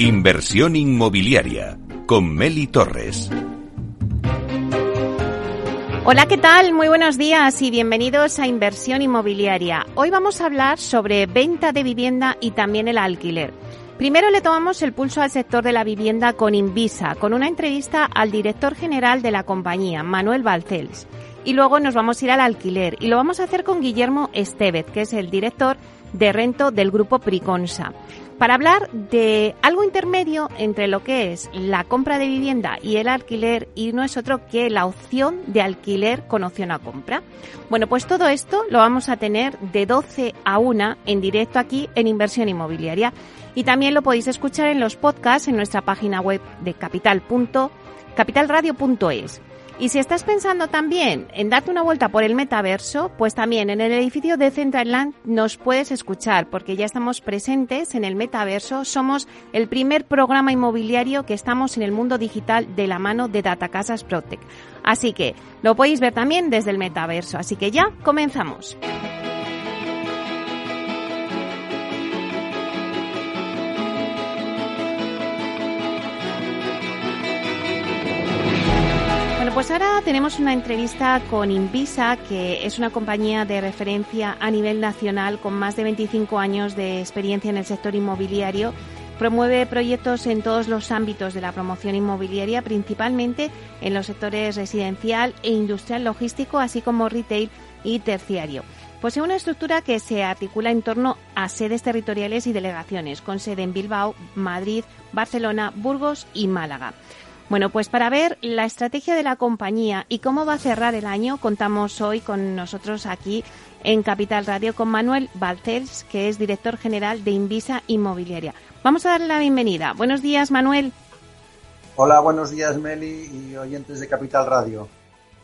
Inversión inmobiliaria con Meli Torres. Hola, ¿qué tal? Muy buenos días y bienvenidos a Inversión Inmobiliaria. Hoy vamos a hablar sobre venta de vivienda y también el alquiler. Primero le tomamos el pulso al sector de la vivienda con Invisa, con una entrevista al director general de la compañía, Manuel Balcells. Y luego nos vamos a ir al alquiler y lo vamos a hacer con Guillermo Estevez, que es el director de rento del grupo Priconsa para hablar de algo intermedio entre lo que es la compra de vivienda y el alquiler y no es otro que la opción de alquiler con opción a compra. Bueno, pues todo esto lo vamos a tener de 12 a 1 en directo aquí en Inversión Inmobiliaria y también lo podéis escuchar en los podcasts en nuestra página web de capital.capitalradio.es. Y si estás pensando también en darte una vuelta por el metaverso, pues también en el edificio de Centraland nos puedes escuchar porque ya estamos presentes en el metaverso. Somos el primer programa inmobiliario que estamos en el mundo digital de la mano de Datacasas Protec. Así que lo podéis ver también desde el metaverso. Así que ya comenzamos. Pues ahora tenemos una entrevista con Invisa, que es una compañía de referencia a nivel nacional con más de 25 años de experiencia en el sector inmobiliario. Promueve proyectos en todos los ámbitos de la promoción inmobiliaria, principalmente en los sectores residencial e industrial logístico, así como retail y terciario. Posee una estructura que se articula en torno a sedes territoriales y delegaciones, con sede en Bilbao, Madrid, Barcelona, Burgos y Málaga. Bueno, pues para ver la estrategia de la compañía y cómo va a cerrar el año, contamos hoy con nosotros aquí en Capital Radio con Manuel Balcells, que es director general de Invisa Inmobiliaria. Vamos a darle la bienvenida. Buenos días, Manuel. Hola, buenos días, Meli y oyentes de Capital Radio.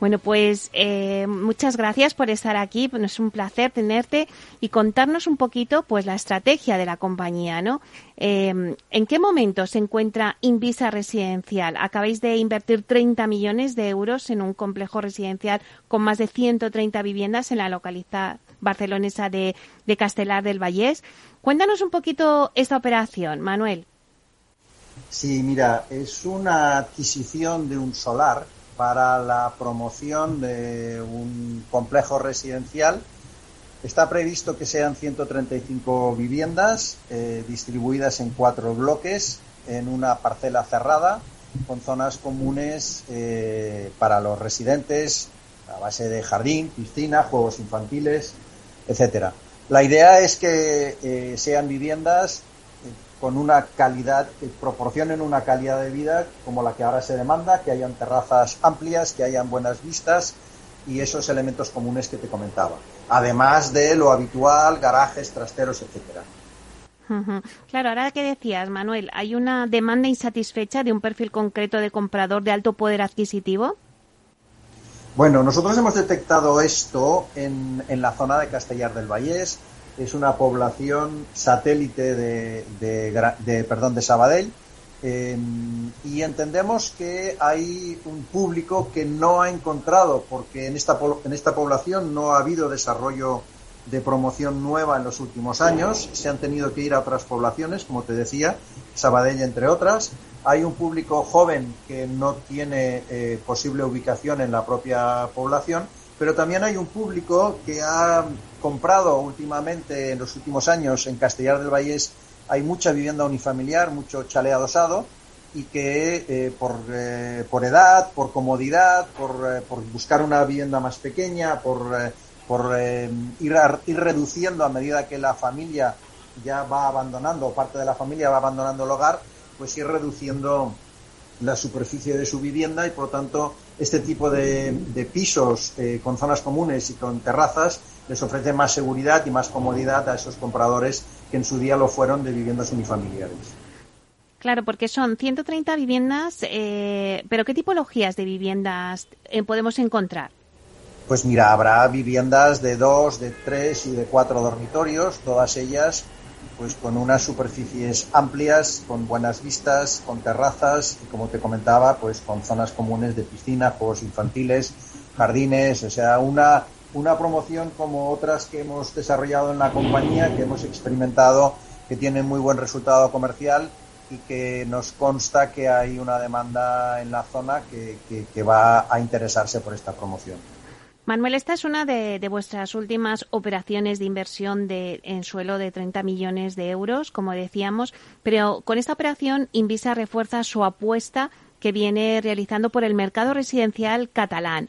Bueno, pues eh, muchas gracias por estar aquí. es un placer tenerte y contarnos un poquito, pues, la estrategia de la compañía, ¿no? Em, ¿En qué momento se encuentra Invisa Residencial? Acabáis de invertir 30 millones de euros en un complejo residencial con más de 130 viviendas en la localidad barcelonesa de, de Castelar del Vallés. Cuéntanos un poquito esta operación, Manuel. Sí, mira, es una adquisición de un solar para la promoción de un complejo residencial. Está previsto que sean 135 viviendas eh, distribuidas en cuatro bloques en una parcela cerrada con zonas comunes eh, para los residentes a base de jardín, piscina, juegos infantiles, etcétera. La idea es que eh, sean viviendas con una calidad, que proporcionen una calidad de vida como la que ahora se demanda, que hayan terrazas amplias, que hayan buenas vistas y esos elementos comunes que te comentaba. Además de lo habitual, garajes, trasteros, etcétera. Claro, ahora que decías, Manuel, ¿hay una demanda insatisfecha de un perfil concreto de comprador de alto poder adquisitivo? Bueno, nosotros hemos detectado esto en, en la zona de Castellar del Vallés, es una población satélite de, de, perdón, de Sabadell. Eh, y entendemos que hay un público que no ha encontrado, porque en esta, en esta población no ha habido desarrollo de promoción nueva en los últimos años, se han tenido que ir a otras poblaciones, como te decía, Sabadell entre otras. Hay un público joven que no tiene eh, posible ubicación en la propia población, pero también hay un público que ha comprado últimamente, en los últimos años, en Castellar del Vallés, hay mucha vivienda unifamiliar, mucho chalet adosado, y que eh, por, eh, por, edad, por comodidad, por, eh, por, buscar una vivienda más pequeña, por, por ir, ir, reduciendo a medida que la familia ya va abandonando, o parte de la familia va abandonando el hogar, pues ir reduciendo la superficie de su vivienda y por tanto este tipo de, de pisos con zonas comunes y con terrazas les ofrece más seguridad y más comodidad a esos compradores que en su día lo fueron de viviendas unifamiliares. Claro, porque son 130 viviendas, eh, pero ¿qué tipologías de viviendas eh, podemos encontrar? Pues mira, habrá viviendas de dos, de tres y de cuatro dormitorios, todas ellas pues con unas superficies amplias, con buenas vistas, con terrazas y como te comentaba, pues con zonas comunes de piscina, juegos infantiles, jardines, o sea, una una promoción como otras que hemos desarrollado en la compañía, que hemos experimentado, que tienen muy buen resultado comercial y que nos consta que hay una demanda en la zona que, va a interesarse por esta promoción. Manuel, esta es una de, vuestras últimas operaciones de inversión de, en suelo de 30 millones de euros, como decíamos, pero con esta operación Invisa refuerza su apuesta que viene realizando por el mercado residencial catalán.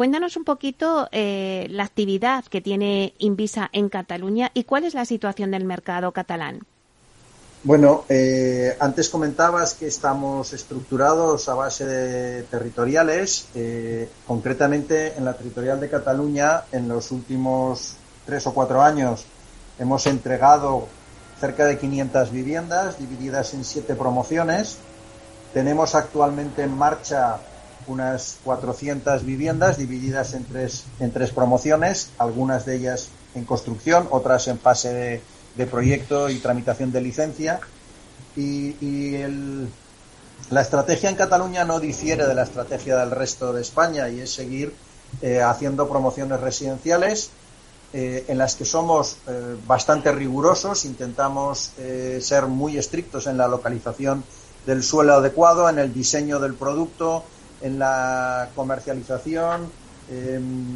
Cuéntanos un poquito eh, la actividad que tiene Invisa en Cataluña y cuál es la situación del mercado catalán. Bueno, eh, antes comentabas que estamos estructurados a base de territoriales. Eh, concretamente, en la territorial de Cataluña, en los últimos tres o cuatro años, hemos entregado cerca de 500 viviendas divididas en siete promociones. Tenemos actualmente en marcha unas 400 viviendas divididas en tres, en tres promociones, algunas de ellas en construcción, otras en fase de proyecto y tramitación de licencia. Y, la estrategia en Cataluña no difiere de la estrategia del resto de España y es seguir eh, haciendo promociones residenciales eh, en las que somos eh, bastante rigurosos, intentamos ser muy estrictos en la localización del suelo adecuado, en el diseño del producto, en la comercialización.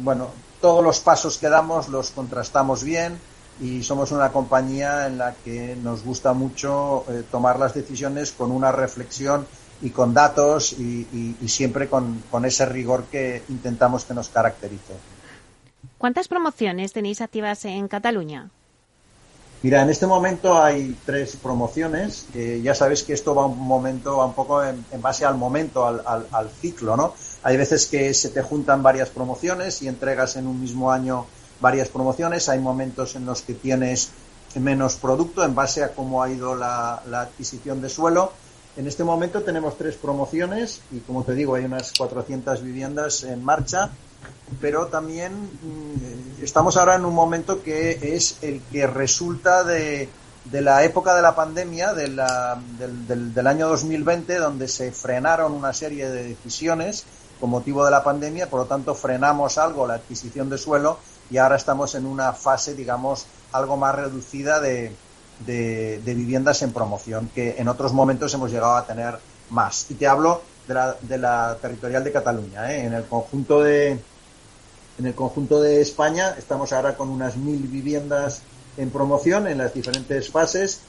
bueno, todos los pasos que damos los contrastamos bien y somos una compañía en la que nos gusta mucho eh, tomar las decisiones con una reflexión y con datos y, siempre con, ese rigor que intentamos que nos caracterice. ¿Cuántas promociones tenéis activas en Cataluña? Mira, en este momento hay tres promociones. ya sabéis que esto va un momento, va un poco en, base al momento, al, al, ciclo, ¿no? Hay veces que se te juntan varias promociones y entregas en un mismo año varias promociones, hay momentos en los que tienes menos producto en base a cómo ha ido la, adquisición de suelo. En este momento tenemos tres promociones y, como te digo, hay unas 400 viviendas en marcha, pero también mm, estamos ahora en un momento que es el que resulta de, la época de la pandemia, del, del, año 2020, donde se frenaron una serie de decisiones con motivo de la pandemia, por lo tanto frenamos algo la adquisición de suelo y ahora estamos en una fase, digamos, algo más reducida de, de, viviendas en promoción, que en otros momentos hemos llegado a tener más. Y te hablo de la, de la territorial de Cataluña. ¿eh? En el conjunto de en el conjunto de España estamos ahora con unas mil viviendas en promoción en las diferentes fases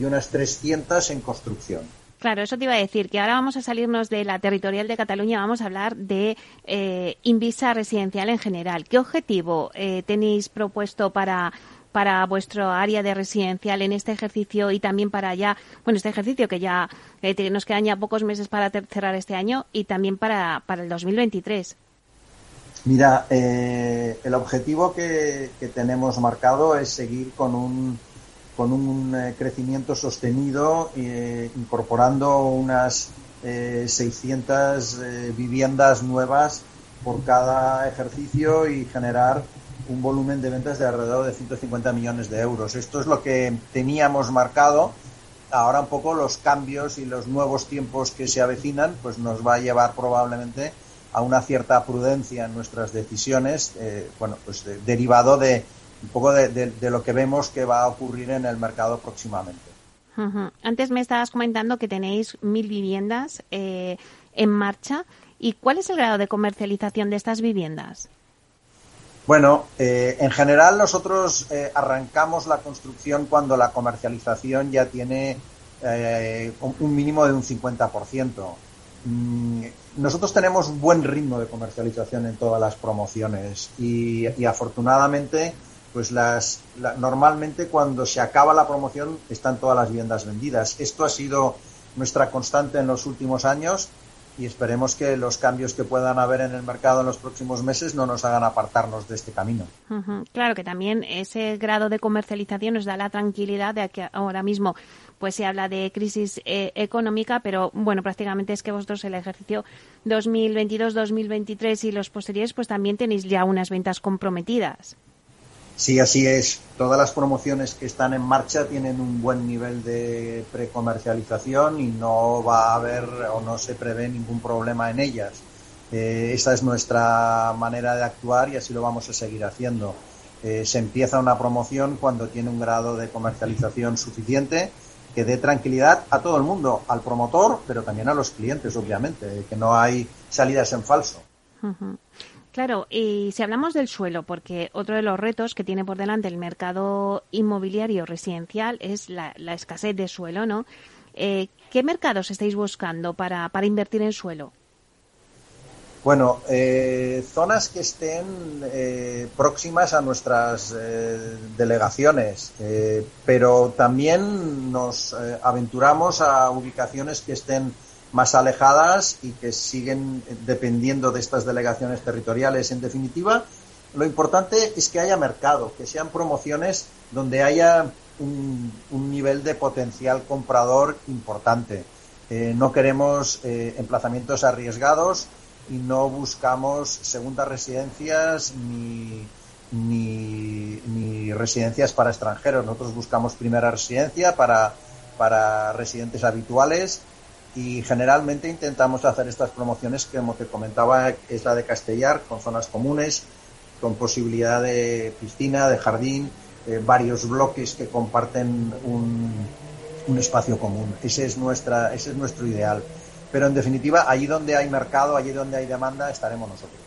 y unas 300 en construcción. Claro, eso te iba a decir, que ahora vamos a salirnos de la territorial de Cataluña, vamos a hablar de eh, Invisa residencial en general. ¿Qué objetivo eh, tenéis propuesto para para vuestro área de residencial en este ejercicio y también para ya, bueno, este ejercicio que ya eh, nos quedan ya pocos meses para cerrar este año y también para, para el 2023? Mira, eh, el objetivo que tenemos marcado es seguir con un con un eh, crecimiento sostenido, eh, incorporando unas 600 eh, viviendas nuevas por cada ejercicio y generar un volumen de ventas de alrededor de 150 millones de euros. Esto es lo que teníamos marcado. Ahora un poco los cambios y los nuevos tiempos que se avecinan, pues nos va a llevar probablemente a una cierta prudencia en nuestras decisiones, bueno, pues derivado de, un poco de, lo que vemos que va a ocurrir en el mercado próximamente. Antes me estabas comentando que tenéis mil viviendas eh, en marcha. ¿Y cuál es el grado de comercialización de estas viviendas? Bueno, eh, en general nosotros eh, arrancamos la construcción cuando la comercialización ya tiene un mínimo de un 50%. Mm, nosotros tenemos buen ritmo de comercialización en todas las promociones y, afortunadamente pues las normalmente cuando se acaba la promoción están todas las viviendas vendidas. Esto ha sido nuestra constante en los últimos años y esperemos que los cambios que puedan haber en el mercado en los próximos meses no nos hagan apartarnos de este camino. Claro que también ese grado de comercialización nos da la tranquilidad de que ahora mismo pues se habla de crisis eh, económica, pero bueno, prácticamente es que vosotros el ejercicio 2022-2023 y los posteriores pues también tenéis ya unas ventas comprometidas. Sí, así es. Todas las promociones que están en marcha tienen un buen nivel de precomercialización y no va a haber o no se prevé ningún problema en ellas. Eh, esa es nuestra manera de actuar y así lo vamos a seguir haciendo. Eh, se empieza una promoción cuando tiene un grado de comercialización suficiente que dé tranquilidad a todo el mundo, al promotor, pero también a los clientes, obviamente, que no hay salidas en falso. Claro, y si hablamos del suelo, porque otro de los retos que tiene por delante el mercado inmobiliario residencial es la, escasez de suelo, ¿no? Eh, ¿Qué mercados estáis buscando para, para invertir en suelo? Bueno, eh, zonas que estén eh, próximas a nuestras eh, delegaciones, pero también nos aventuramos a ubicaciones que estén más alejadas y que siguen dependiendo de estas delegaciones territoriales. En definitiva, lo importante es que haya mercado, que sean promociones donde haya un, un nivel de potencial comprador importante. no queremos emplazamientos arriesgados y no buscamos segundas residencias ni, ni, residencias para extranjeros. Nosotros buscamos primera residencia para, para residentes habituales y generalmente intentamos hacer estas promociones que, como te comentaba, es la de Castellar, con zonas comunes, con posibilidad de piscina, de jardín, eh, varios bloques que comparten un, un espacio común. Ese es, nuestra, ese es nuestro ideal pero en definitiva, allí donde hay mercado, allí donde hay demanda, estaremos nosotros.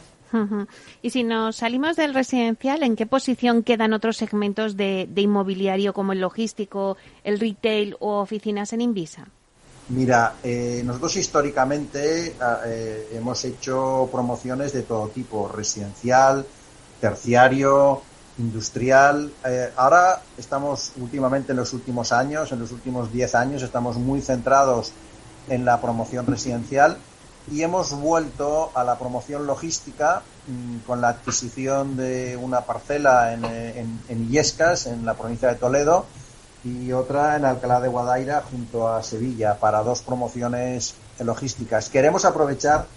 Y si nos salimos del residencial, ¿en qué posición quedan otros segmentos de, inmobiliario como el logístico, el retail o oficinas en Invisa? Mira, eh, nosotros históricamente ah, eh, hemos hecho promociones de todo tipo, residencial, terciario, industrial. Eh, ahora estamos últimamente en los últimos años, en los últimos 10 años, estamos muy centrados en la promoción residencial y hemos vuelto a la promoción logística mm, con la adquisición de una parcela en, en, en, Illescas, en la provincia de Toledo, y otra en Alcalá de Guadaira junto a Sevilla para dos promociones logísticas. Queremos aprovechar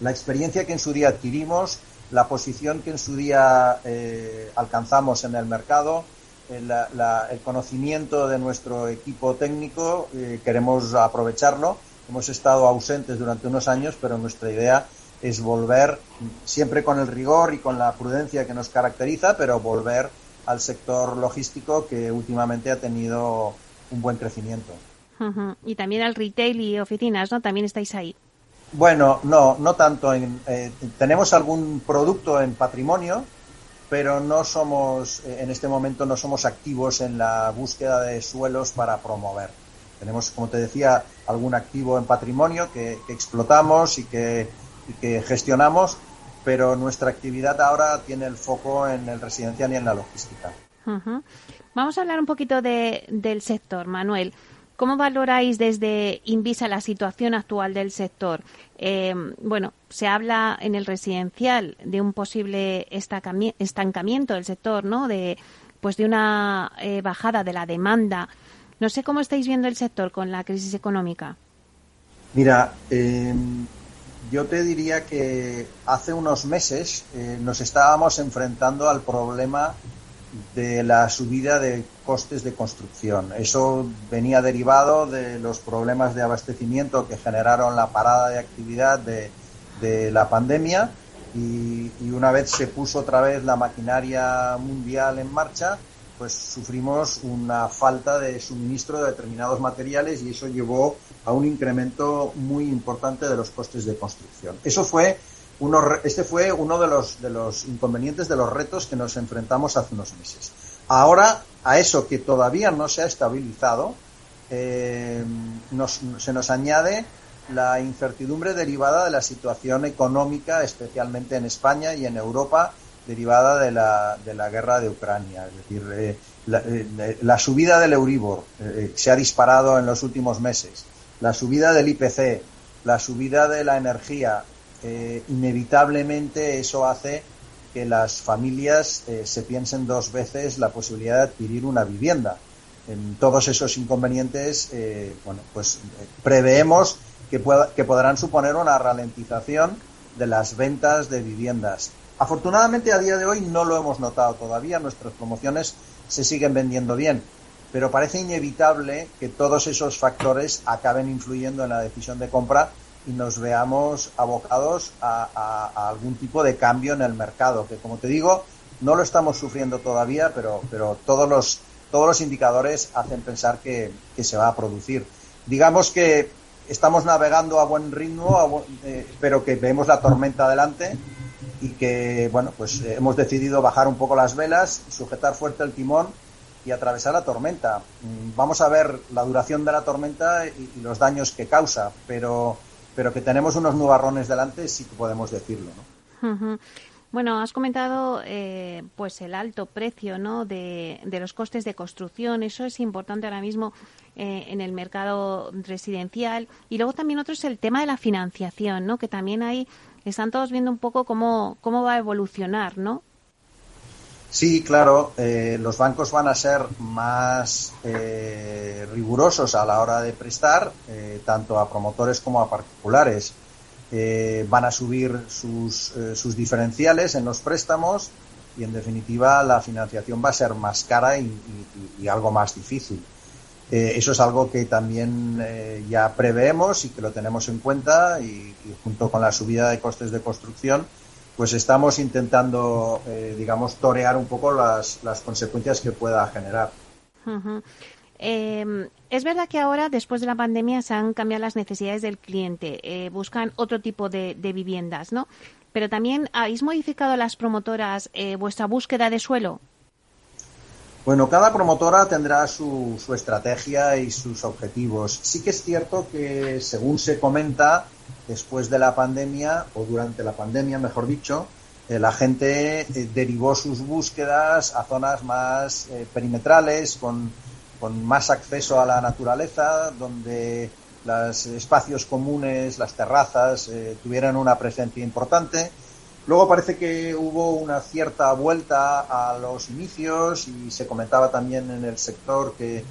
la experiencia que en su día adquirimos, la posición que en su día eh, alcanzamos en el mercado, el conocimiento de nuestro equipo técnico, eh, queremos aprovecharlo. Hemos estado ausentes durante unos años, pero nuestra idea es volver, siempre con el rigor y con la prudencia que nos caracteriza, pero volver al sector logístico que últimamente ha tenido un buen crecimiento. Y también al retail y oficinas, ¿no? También estáis ahí. Bueno, no, no tanto. En, eh, tenemos algún producto en patrimonio, pero no somos, eh, en este momento no somos activos en la búsqueda de suelos para promover. Tenemos, como te decía, algún activo en patrimonio que, explotamos y que, gestionamos, pero nuestra actividad ahora tiene el foco en el residencial y en la logística. Vamos a hablar un poquito del sector, Manuel. ¿Cómo valoráis desde Invisa la situación actual del sector? Eh, bueno, se habla en el residencial de un posible estancamiento del sector, ¿no? De, pues de una eh, bajada de la demanda. No sé cómo estáis viendo el sector con la crisis económica. Mira, em, yo te diría que hace unos meses eh, nos estábamos enfrentando al problema de la subida de costes de construcción. Eso venía derivado de los problemas de abastecimiento que generaron la parada de actividad de, la pandemia y, una vez se puso otra vez la maquinaria mundial en marcha, pues sufrimos una falta de suministro de determinados materiales y eso llevó a un incremento muy importante de los costes de construcción. Eso fue este fue uno de los, de los inconvenientes, de los retos que nos enfrentamos hace unos meses. Ahora, a eso que todavía no se ha estabilizado, eh, se nos añade la incertidumbre derivada de la situación económica, especialmente en España y en Europa, derivada de la, de la guerra de Ucrania. Es decir, eh, eh, la, subida del Euribor se ha disparado en los últimos meses, la subida del IPC, la subida de la energía, eh, inevitablemente eso hace que las familias eh, se piensen dos veces la posibilidad de adquirir una vivienda. En todos esos inconvenientes, eh, bueno, pues preveemos que, que podrán suponer una ralentización de las ventas de viviendas. Afortunadamente a día de hoy no lo hemos notado todavía, nuestras promociones se siguen vendiendo bien, pero parece inevitable que todos esos factores acaben influyendo en la decisión de compra y nos veamos abocados a, algún tipo de cambio en el mercado, que como te digo, no lo estamos sufriendo todavía, pero, pero todos los todos los indicadores hacen pensar que, se va a producir. Digamos que estamos navegando a buen ritmo, eh, pero que vemos la tormenta adelante y que, bueno, pues eh, hemos decidido bajar un poco las velas, sujetar fuerte el timón y atravesar la tormenta. Mm, vamos a ver la duración de la tormenta y, los daños que causa, pero, pero que tenemos unos nubarrones delante, sí que podemos decirlo, ¿no? Bueno, has comentado eh, pues el alto precio ¿no? de, los costes de construcción. Eso es importante ahora mismo eh, en el mercado residencial. Y luego también otro es el tema de la financiación, ¿no? que también ahí están todos viendo un poco cómo, cómo va a evolucionar, ¿no? Sí, claro, eh, los bancos van a ser más rigurosos a la hora de prestar, tanto a promotores como a particulares. Eh, van a subir sus, eh, sus, diferenciales en los préstamos y en definitiva la financiación va a ser más cara y, algo más difícil. Eh, eso es algo que también ya preveemos y que lo tenemos en cuenta y, junto con la subida de costes de construcción pues estamos intentando, digamos, torear un poco las, las consecuencias que pueda generar. Eh, es verdad que ahora, después de la pandemia, se han cambiado las necesidades del cliente. Eh, buscan otro tipo de, viviendas, ¿no? Pero también, ¿habéis modificado las promotoras eh, vuestra búsqueda de suelo? Bueno, cada promotora tendrá su, su, estrategia y sus objetivos. Sí que es cierto que, según se comenta, después de la pandemia, o durante la pandemia, mejor dicho, eh, la gente derivó sus búsquedas a zonas más perimetrales, con con más acceso a la naturaleza, donde los espacios comunes, las terrazas, eh, tuvieran una presencia importante. Luego parece que hubo una cierta vuelta a los inicios y se comentaba también en el sector que,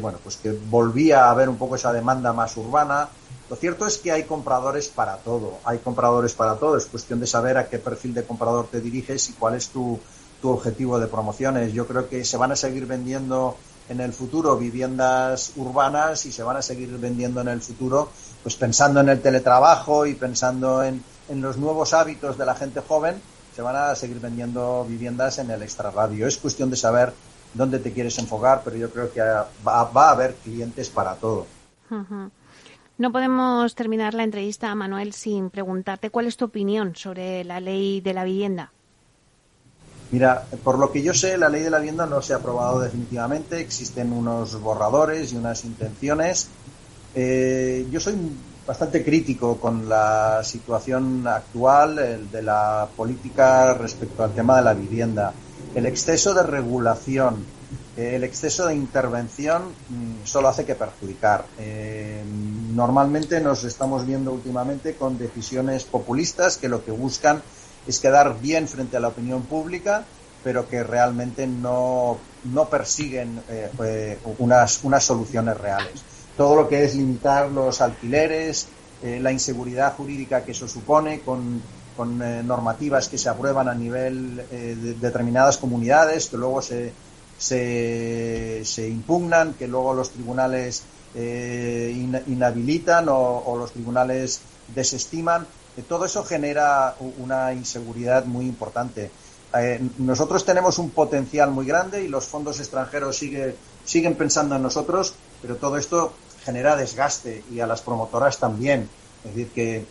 bueno, pues que volvía a haber un poco esa demanda más urbana. Lo cierto es que hay compradores para todo, hay compradores para todo, es cuestión de saber a qué perfil de comprador te diriges y cuál es tu, tu objetivo de promociones. Yo creo que se van a seguir vendiendo en el futuro viviendas urbanas y se van a seguir vendiendo en el futuro, pues pensando en el teletrabajo y pensando en, los nuevos hábitos de la gente joven, se van a seguir vendiendo viviendas en el extrarradio. Es cuestión de saber dónde te quieres enfocar, pero yo creo que va, a haber clientes para todo. No podemos terminar la entrevista, Manuel, sin preguntarte cuál es tu opinión sobre la ley de la vivienda. Mira, por lo que yo sé, la ley de la vivienda no se ha aprobado definitivamente. Existen unos borradores y unas intenciones. Eh, yo soy bastante crítico con la situación actual de la política respecto al tema de la vivienda. El exceso de regulación, el exceso de intervención mm, solo hace que perjudicar. Eh, normalmente nos estamos viendo últimamente con decisiones populistas que lo que buscan es quedar bien frente a la opinión pública, pero que realmente no, no persiguen eh, eh, unas, unas soluciones reales. Todo lo que es limitar los alquileres, eh, la inseguridad jurídica que eso supone, con, con normativas que se aprueban a nivel de determinadas comunidades, que luego se, se, impugnan, que luego los tribunales inhabilitan o, o los tribunales desestiman todo eso genera una inseguridad muy importante. Eh, nosotros tenemos un potencial muy grande y los fondos extranjeros sigue, siguen pensando en nosotros, pero todo esto genera desgaste y a las promotoras también. Es decir, que,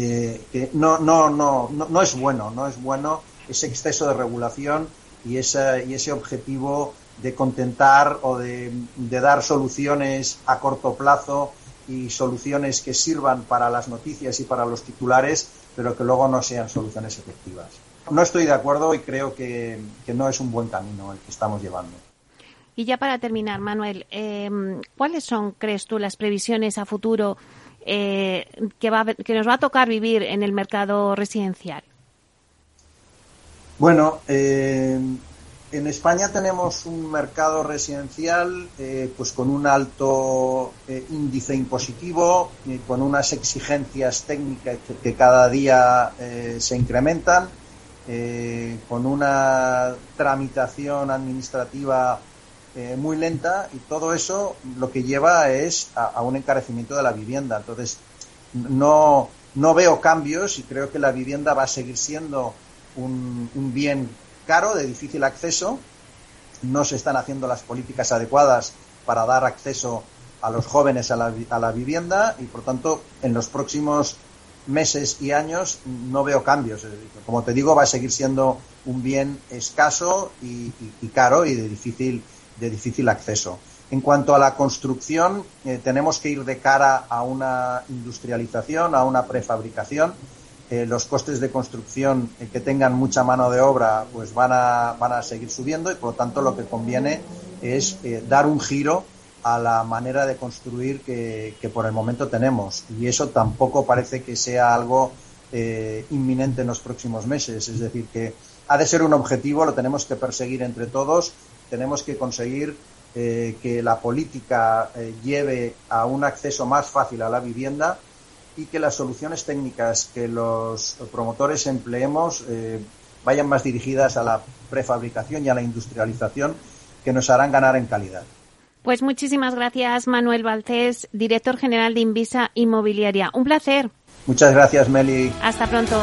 que, no, no, no, no, es bueno, no es bueno ese exceso de regulación y, ese, y ese objetivo de contentar o de, de dar soluciones a corto plazo y soluciones que sirvan para las noticias y para los titulares, pero que luego no sean soluciones efectivas. No estoy de acuerdo y creo que, no es un buen camino el que estamos llevando. Y ya para terminar, Manuel, em, ¿cuáles son, crees tú, las previsiones a futuro eh, que, va, que nos va a tocar vivir en el mercado residencial? Bueno, eh, en España tenemos un mercado residencial eh, pues con un alto índice impositivo, con unas exigencias técnicas que, cada día se incrementan, con una tramitación administrativa muy lenta y todo eso lo que lleva es a, un encarecimiento de la vivienda. Entonces, no, no veo cambios y creo que la vivienda va a seguir siendo un, bien caro, de difícil acceso, no se están haciendo las políticas adecuadas para dar acceso a los jóvenes a la, a la vivienda y, por tanto, en los próximos meses y años no veo cambios. Como te digo, va a seguir siendo un bien escaso y, caro y de difícil, de difícil acceso. En cuanto a la construcción, eh, tenemos que ir de cara a una industrialización, a una prefabricación. Eh, los costes de construcción eh, que tengan mucha mano de obra pues van a, van a seguir subiendo y por lo tanto lo que conviene es dar un giro a la manera de construir que, por el momento tenemos. Y eso tampoco parece que sea algo inminente en los próximos meses. Es decir, que ha de ser un objetivo, lo tenemos que perseguir entre todos, tenemos que conseguir eh, que la política eh, lleve a un acceso más fácil a la vivienda y que las soluciones técnicas que los promotores empleemos vayan más dirigidas a la prefabricación y a la industrialización que nos harán ganar en calidad. Pues muchísimas gracias, Manuel Balcés, director general de Invisa Inmobiliaria. Un placer. Muchas gracias, Meli. Hasta pronto.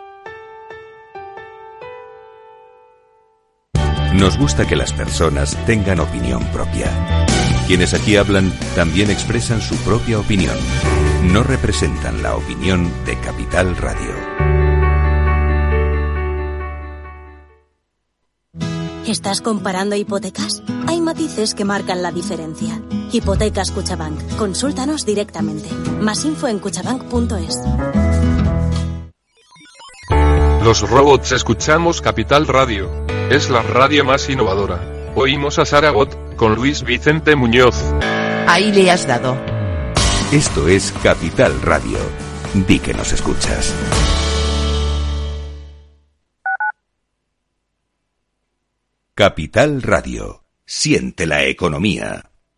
Nos gusta que las personas tengan opinión propia. Quienes aquí hablan también expresan su propia opinión. No representan la opinión de Capital Radio. ¿Estás comparando hipotecas? Hay matices que marcan la diferencia. Hipotecas Cuchabank. Consúltanos directamente. Más info en cuchabank.es. Los robots escuchamos Capital Radio. Es la radio más innovadora. Oímos a Saragot, con Luis Vicente Muñoz. Ahí le has dado. Esto es Capital Radio. Di que nos escuchas. Capital Radio. Siente la economía.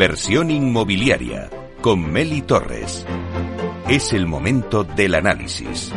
Inversión inmobiliaria con Meli Torres. Es el momento del análisis.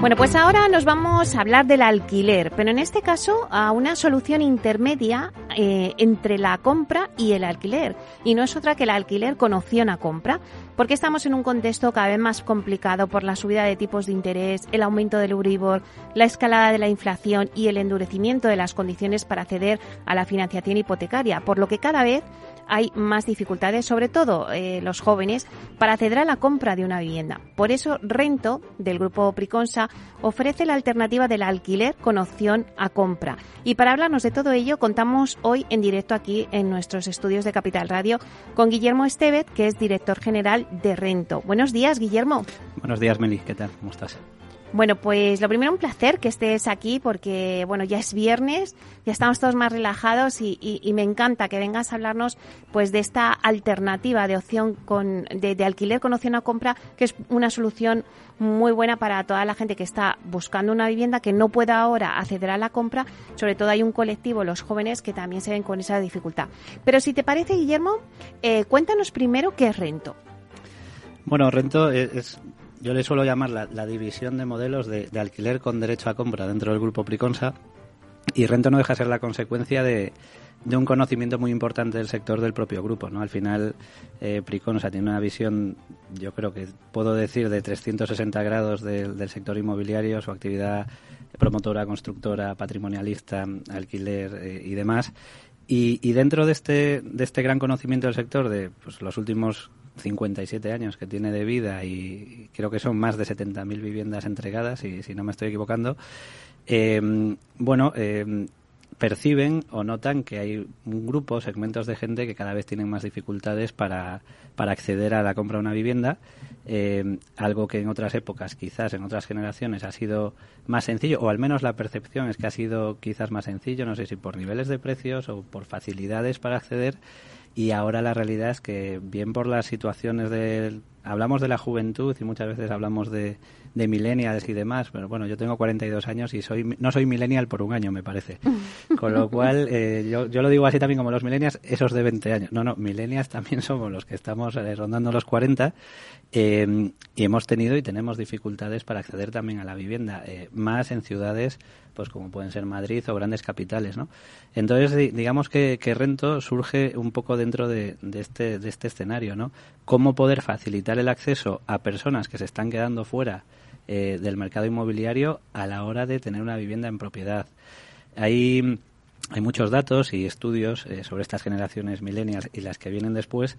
Bueno, pues ahora nos vamos a hablar del alquiler, pero en este caso a una solución intermedia eh, entre la compra y el alquiler. Y no es otra que el alquiler con opción a compra, porque estamos en un contexto cada vez más complicado por la subida de tipos de interés, el aumento del Euribor, la escalada de la inflación y el endurecimiento de las condiciones para acceder a la financiación hipotecaria, por lo que cada vez hay más dificultades, sobre todo eh, los jóvenes, para acceder a la compra de una vivienda. Por eso, Rento, del grupo Priconsa, ofrece la alternativa del alquiler con opción a compra. Y para hablarnos de todo ello, contamos hoy en directo aquí en nuestros estudios de Capital Radio con Guillermo Estevez, que es director general de Rento. Buenos días, Guillermo. Buenos días, Meli. ¿Qué tal? ¿Cómo estás? Bueno, pues lo primero un placer que estés aquí porque, bueno, ya es viernes, ya estamos todos más relajados y, me encanta que vengas a hablarnos pues de esta alternativa de opción con, de, alquiler con opción a compra, que es una solución muy buena para toda la gente que está buscando una vivienda que no pueda ahora acceder a la compra. Sobre todo hay un colectivo, los jóvenes, que también se ven con esa dificultad. Pero si te parece, Guillermo, eh, cuéntanos primero qué es Rento. Bueno, Rento es, yo le suelo llamar la, división de modelos de, alquiler con derecho a compra dentro del grupo Priconsa y Rento no deja de ser la consecuencia de, un conocimiento muy importante del sector del propio grupo. ¿no? Al final, eh, Priconsa tiene una visión, yo creo que puedo decir, de 360 grados del sector inmobiliario, su actividad promotora, constructora, patrimonialista, alquiler eh, y demás. Y, y, dentro de este, de este gran conocimiento del sector, de pues, los últimos 57 años que tiene de vida y creo que son más de 70.000 viviendas entregadas, si no me estoy equivocando, eh, bueno, eh, perciben o notan que hay un grupo, segmentos de gente que cada vez tienen más dificultades para, para acceder a la compra de una vivienda, eh, algo que en otras épocas, quizás en otras generaciones, ha sido más sencillo, o al menos la percepción es que ha sido quizás más sencillo, no sé si por niveles de precios o por facilidades para acceder, y ahora la realidad es que bien por las situaciones del hablamos de la juventud y muchas veces hablamos de, de millennials y demás, pero bueno, yo tengo 42 años y soy no soy millennial por un año, me parece. Con lo cual, eh, yo, yo lo digo así también como los millennials, esos de 20 años. No, no, millennials también somos los que estamos eh, rondando los 40 eh, y hemos tenido y tenemos dificultades para acceder también a la vivienda, más en ciudades pues como pueden ser Madrid o grandes capitales, ¿no? Entonces, digamos que, Rento surge un poco dentro de, este, de este escenario, ¿no? Cómo poder facilitar el acceso a personas que se están quedando fuera eh, del mercado inmobiliario a la hora de tener una vivienda en propiedad. Hay, hay muchos datos y estudios eh, sobre estas generaciones millennials y las que vienen después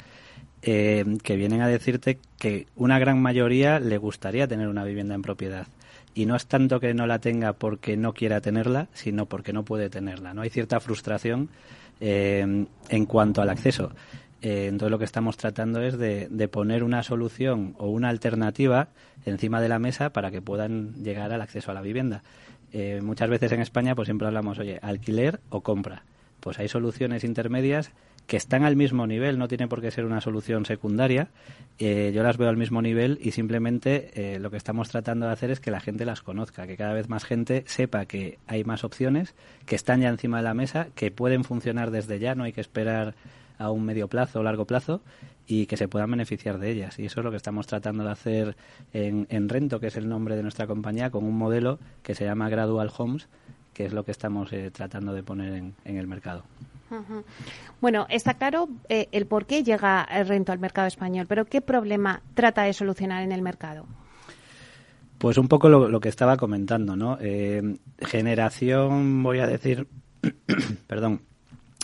eh, que vienen a decirte que una gran mayoría le gustaría tener una vivienda en propiedad y no es tanto que no la tenga porque no quiera tenerla, sino porque no puede tenerla. No hay cierta frustración eh, en cuanto al acceso. Eh, entonces lo que estamos tratando es de, poner una solución o una alternativa encima de la mesa para que puedan llegar al acceso a la vivienda. Eh, muchas veces en España pues siempre hablamos, oye, alquiler o compra. Pues hay soluciones intermedias que están al mismo nivel, no tiene por qué ser una solución secundaria. Eh, yo las veo al mismo nivel y simplemente eh, lo que estamos tratando de hacer es que la gente las conozca, que cada vez más gente sepa que hay más opciones, que están ya encima de la mesa, que pueden funcionar desde ya, no hay que esperar a un medio plazo o largo plazo y que se puedan beneficiar de ellas. Y eso es lo que estamos tratando de hacer en, en Rento, que es el nombre de nuestra compañía, con un modelo que se llama Gradual Homes, que es lo que estamos eh, tratando de poner en el mercado. Bueno, está claro eh, el por qué llega el rento al mercado español, pero ¿qué problema trata de solucionar en el mercado? Pues un poco lo, que estaba comentando, ¿no? Eh, generación, voy a decir, perdón,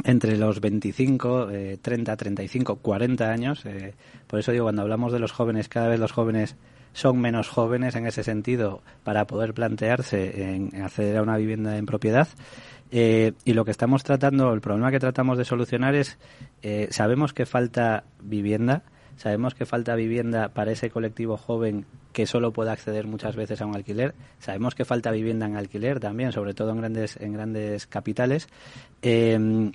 entre los 25, 30, 35, 40 años. Eh, por eso digo, cuando hablamos de los jóvenes, cada vez los jóvenes son menos jóvenes en ese sentido para poder plantearse en acceder a una vivienda en propiedad. Eh, y lo que estamos tratando, el problema que tratamos de solucionar es, eh, sabemos que falta vivienda, sabemos que falta vivienda para ese colectivo joven que solo puede acceder muchas veces a un alquiler, sabemos que falta vivienda en alquiler también, sobre todo en grandes, en grandes capitales, eh,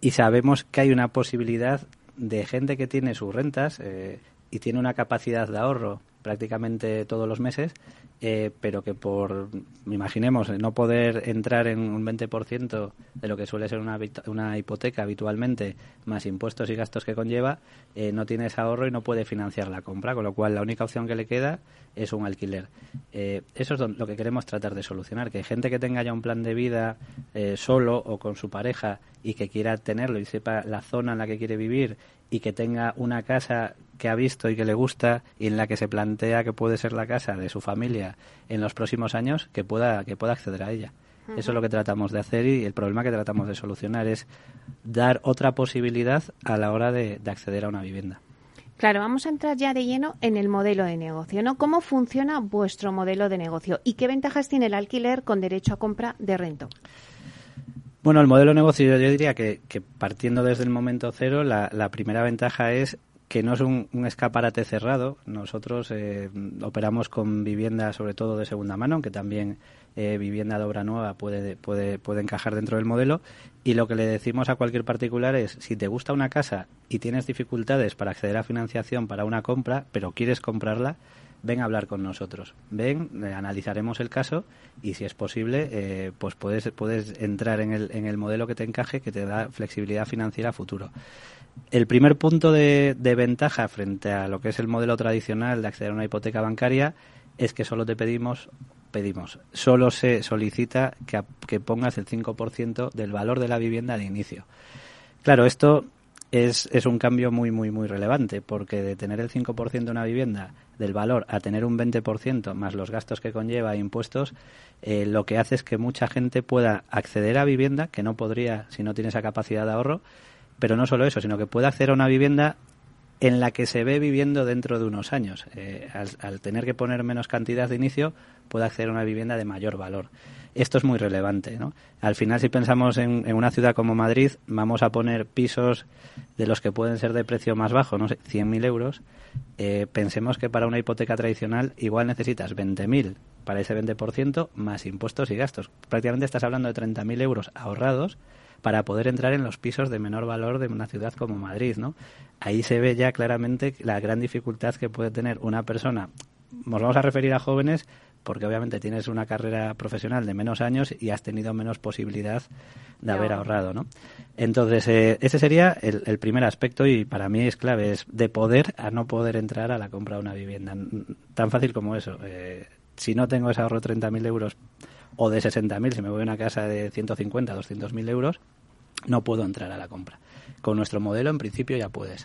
y sabemos que hay una posibilidad de gente que tiene sus rentas y tiene una capacidad de ahorro prácticamente todos los meses, eh, pero que por, imaginemos, no poder entrar en un 20% de lo que suele ser una, una hipoteca habitualmente, más impuestos y gastos que conlleva, eh, no tiene ese ahorro y no puede financiar la compra, con lo cual la única opción que le queda es un alquiler. Eh, eso es lo que queremos tratar de solucionar, que gente que tenga ya un plan de vida solo o con su pareja y que quiera tenerlo y sepa la zona en la que quiere vivir y que tenga una casa que ha visto y que le gusta y en la que se plantea que puede ser la casa de su familia en los próximos años, que pueda, que pueda acceder a ella. Eso es lo que tratamos de hacer y el problema que tratamos de solucionar es dar otra posibilidad a la hora de, acceder a una vivienda. Claro, vamos a entrar ya de lleno en el modelo de negocio, ¿no? ¿Cómo funciona vuestro modelo de negocio y qué ventajas tiene el alquiler con derecho a compra de rento? Bueno, el modelo de negocio yo diría que, partiendo desde el momento cero, la, primera ventaja es que no es un, escaparate cerrado. Nosotros eh, operamos con vivienda, sobre todo de segunda mano, aunque también eh, vivienda de obra nueva puede, puede, puede encajar dentro del modelo. Y lo que le decimos a cualquier particular es, si te gusta una casa y tienes dificultades para acceder a financiación para una compra, pero quieres comprarla, ven a hablar con nosotros. Ven, eh, analizaremos el caso y si es posible, eh, pues puedes, puedes entrar en el, en el modelo que te encaje, que te da flexibilidad financiera a futuro. El primer punto de, ventaja frente a lo que es el modelo tradicional de acceder a una hipoteca bancaria es que solo te pedimos pedimos. Solo se solicita que, que pongas el 5% del valor de la vivienda de inicio. Claro, esto es, es un cambio muy, muy, muy relevante, porque de tener el 5% de una vivienda del valor a tener un 20% más los gastos que conlleva e impuestos, eh, lo que hace es que mucha gente pueda acceder a vivienda que no podría si no tiene esa capacidad de ahorro, pero no solo eso, sino que pueda acceder a una vivienda en la que se ve viviendo dentro de unos años. Eh, al, tener que poner menos cantidad de inicio, puede acceder a una vivienda de mayor valor. Esto es muy relevante. ¿no? Al final, si pensamos en, una ciudad como Madrid, vamos a poner pisos de los que pueden ser de precio más bajo, no sé, 100.000 euros. Eh, pensemos que para una hipoteca tradicional igual necesitas 20.000 para ese 20% más impuestos y gastos. Prácticamente estás hablando de 30.000 euros ahorrados para poder entrar en los pisos de menor valor de una ciudad como Madrid, ¿no? Ahí se ve ya claramente la gran dificultad que puede tener una persona. Nos vamos a referir a jóvenes porque obviamente tienes una carrera profesional de menos años y has tenido menos posibilidad de haber ahorrado, ¿no? Entonces, eh, ese sería el, primer aspecto y para mí es clave, es de poder a no poder entrar a la compra de una vivienda. Tan fácil como eso. Eh, si no tengo ese ahorro de 30.000 euros o de 60.000, si me voy a una casa de 150, 200.000 euros, no puedo entrar a la compra. Con nuestro modelo, en principio, ya puedes.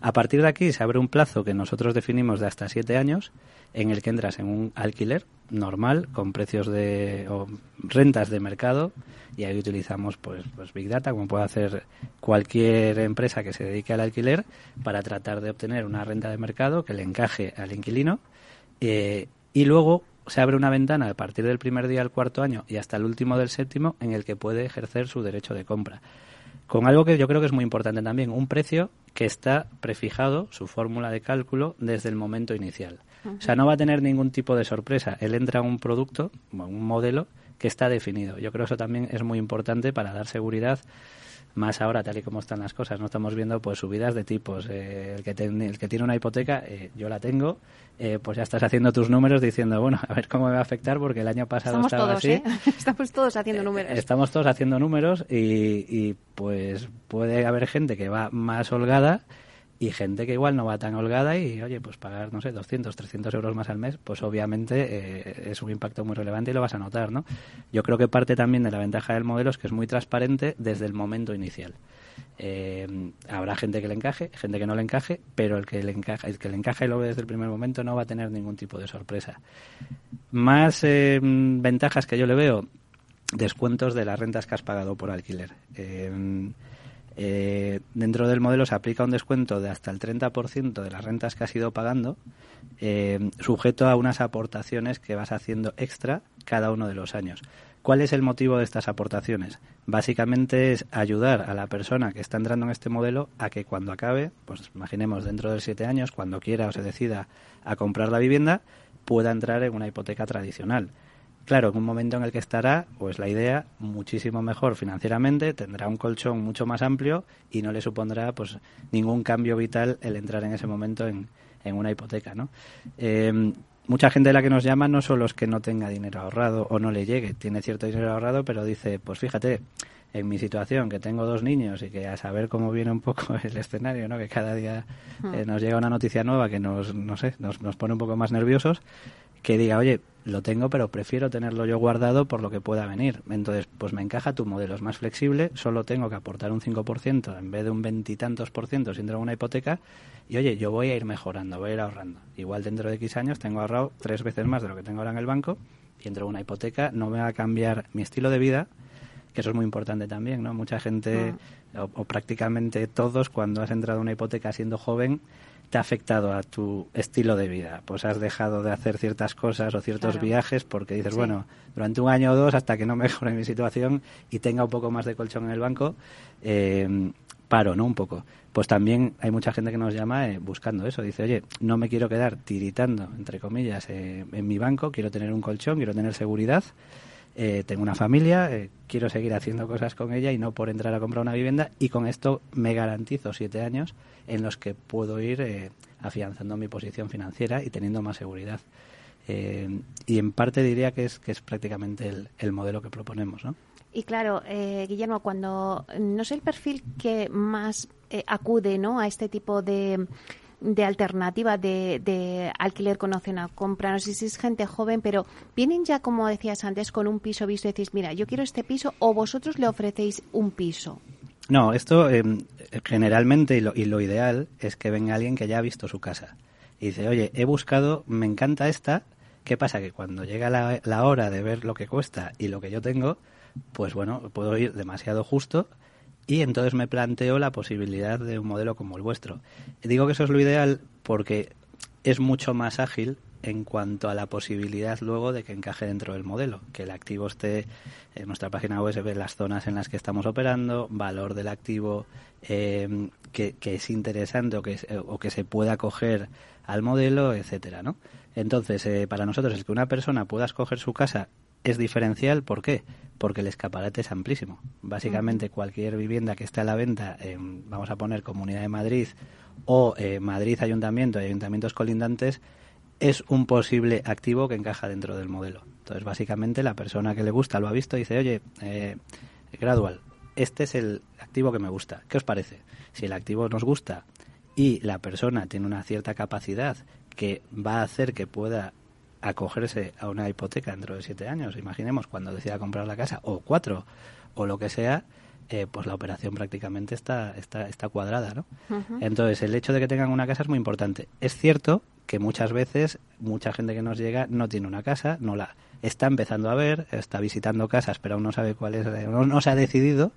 A partir de aquí se abre un plazo que nosotros definimos de hasta siete años, en el que entras en un alquiler normal, con precios de o rentas de mercado, y ahí utilizamos pues, pues Big Data, como puede hacer cualquier empresa que se dedique al alquiler, para tratar de obtener una renta de mercado que le encaje al inquilino. Eh, y luego se abre una ventana a partir del primer día del cuarto año y hasta el último del séptimo en el que puede ejercer su derecho de compra. Con algo que yo creo que es muy importante también, un precio que está prefijado, su fórmula de cálculo, desde el momento inicial. O sea, no va a tener ningún tipo de sorpresa. Él entra a un producto, un modelo que está definido. Yo creo que eso también es muy importante para dar seguridad más ahora tal y como están las cosas no estamos viendo pues subidas de tipos. Eh, el que el que tiene una hipoteca eh, yo la tengo. Eh, pues ya estás haciendo tus números diciendo bueno a ver cómo me va a afectar porque el año pasado estamos estaba todos, así. estamos todos haciendo números. estamos todos haciendo números y, y pues puede haber gente que va más holgada y gente que igual no va tan holgada y, oye, pues pagar, no sé, 200, 300 euros más al mes, pues obviamente eh, es un impacto muy relevante y lo vas a notar, ¿no? Yo creo que parte también de la ventaja del modelo es que es muy transparente desde el momento inicial. Eh, habrá gente que le encaje, gente que no le encaje, pero el que le encaja, el que le encaja y lo ve desde el primer momento no va a tener ningún tipo de sorpresa. Más eh, ventajas que yo le veo, descuentos de las rentas que has pagado por alquiler. Eh, dentro del modelo se aplica un descuento de hasta el 30% de las rentas que has ido pagando, eh, sujeto a unas aportaciones que vas haciendo extra cada uno de los años. ¿Cuál es el motivo de estas aportaciones? Básicamente es ayudar a la persona que está entrando en este modelo a que cuando acabe, pues imaginemos dentro de siete años, cuando quiera o se decida a comprar la vivienda, pueda entrar en una hipoteca tradicional. Claro, en un momento en el que estará, pues la idea muchísimo mejor financieramente, tendrá un colchón mucho más amplio y no le supondrá pues ningún cambio vital el entrar en ese momento en, en una hipoteca, ¿no? Eh, mucha gente de la que nos llama no solo es que no tenga dinero ahorrado o no le llegue, tiene cierto dinero ahorrado, pero dice, pues fíjate, en mi situación, que tengo dos niños y que a saber cómo viene un poco el escenario, ¿no? que cada día eh, Hmm. nos llega una noticia nueva que nos, no sé, nos, nos pone un poco más nerviosos, que diga, oye, lo tengo, pero prefiero tenerlo yo guardado por lo que pueda venir. Entonces, pues me encaja tu modelo, es más flexible, solo tengo que aportar un 5% en vez de un veintitantos por ciento si entro en una hipoteca, y oye, yo voy a ir mejorando, voy a ir ahorrando. Igual dentro de X años tengo ahorrado tres veces más de lo que tengo ahora en el banco, y entro en una hipoteca, no me va a cambiar mi estilo de vida, que eso es muy importante también, ¿no? Mucha gente, o, o prácticamente todos, cuando has entrado en una hipoteca siendo joven, te ha afectado a tu estilo de vida. Pues has dejado de hacer ciertas cosas o ciertos Claro. viajes porque dices, Sí. bueno, durante un año o dos, hasta que no mejore mi situación y tenga un poco más de colchón en el banco, eh, paro, ¿no? Un poco. Pues también hay mucha gente que nos llama eh, buscando eso. Dice, oye, no me quiero quedar tiritando, entre comillas, eh, en mi banco, quiero tener un colchón, quiero tener seguridad eh, tengo una familia, eh, quiero seguir haciendo cosas con ella y no por entrar a comprar una vivienda y con esto me garantizo siete años en los que puedo ir eh, afianzando mi posición financiera y teniendo más seguridad. Eh, y en parte diría que es, que es prácticamente el, el modelo que proponemos, ¿no? Y claro, eh, Guillermo, cuando no sé el perfil que más eh, acude ¿no? a este tipo de, de alternativa de, de alquiler con opción a compra, no sé si es gente joven, pero vienen ya, como decías antes, con un piso visto y decís, mira, yo quiero este piso o vosotros le ofrecéis un piso. No, esto eh, generalmente y lo, y lo ideal es que venga alguien que ya ha visto su casa y dice, oye, he buscado, me encanta esta, ¿qué pasa? Que cuando llega la, la hora de ver lo que cuesta y lo que yo tengo, pues bueno, puedo ir demasiado justo y entonces me planteo la posibilidad de un modelo como el vuestro. Digo que eso es lo ideal porque es mucho más ágil en cuanto a la posibilidad luego de que encaje dentro del modelo, que el activo esté en nuestra página web las zonas en las que estamos operando, valor del activo eh, que, es interesante o que, o que se pueda coger al modelo, etcétera, ¿no? Entonces, eh, para nosotros el que una persona pueda escoger su casa es diferencial, ¿por qué? Porque el escaparate es amplísimo. Básicamente cualquier vivienda que esté a la venta, en, vamos a poner Comunidad de Madrid o eh, Madrid Ayuntamiento y ayuntamientos colindantes, es un posible activo que encaja dentro del modelo. Entonces, básicamente, la persona que le gusta lo ha visto y dice, oye, eh, Gradual, este es el activo que me gusta. ¿Qué os parece? Si el activo nos gusta y la persona tiene una cierta capacidad que va a hacer que pueda acogerse a una hipoteca dentro de siete años, imaginemos cuando decida comprar la casa, o cuatro, o lo que sea, eh, pues la operación prácticamente está, está, está cuadrada, ¿no? Entonces, el hecho de que tengan una casa es muy importante. Es cierto que muchas veces mucha gente que nos llega no tiene una casa, no la está empezando a ver, está visitando casas, pero aún no sabe cuál es, no, no se ha decidido.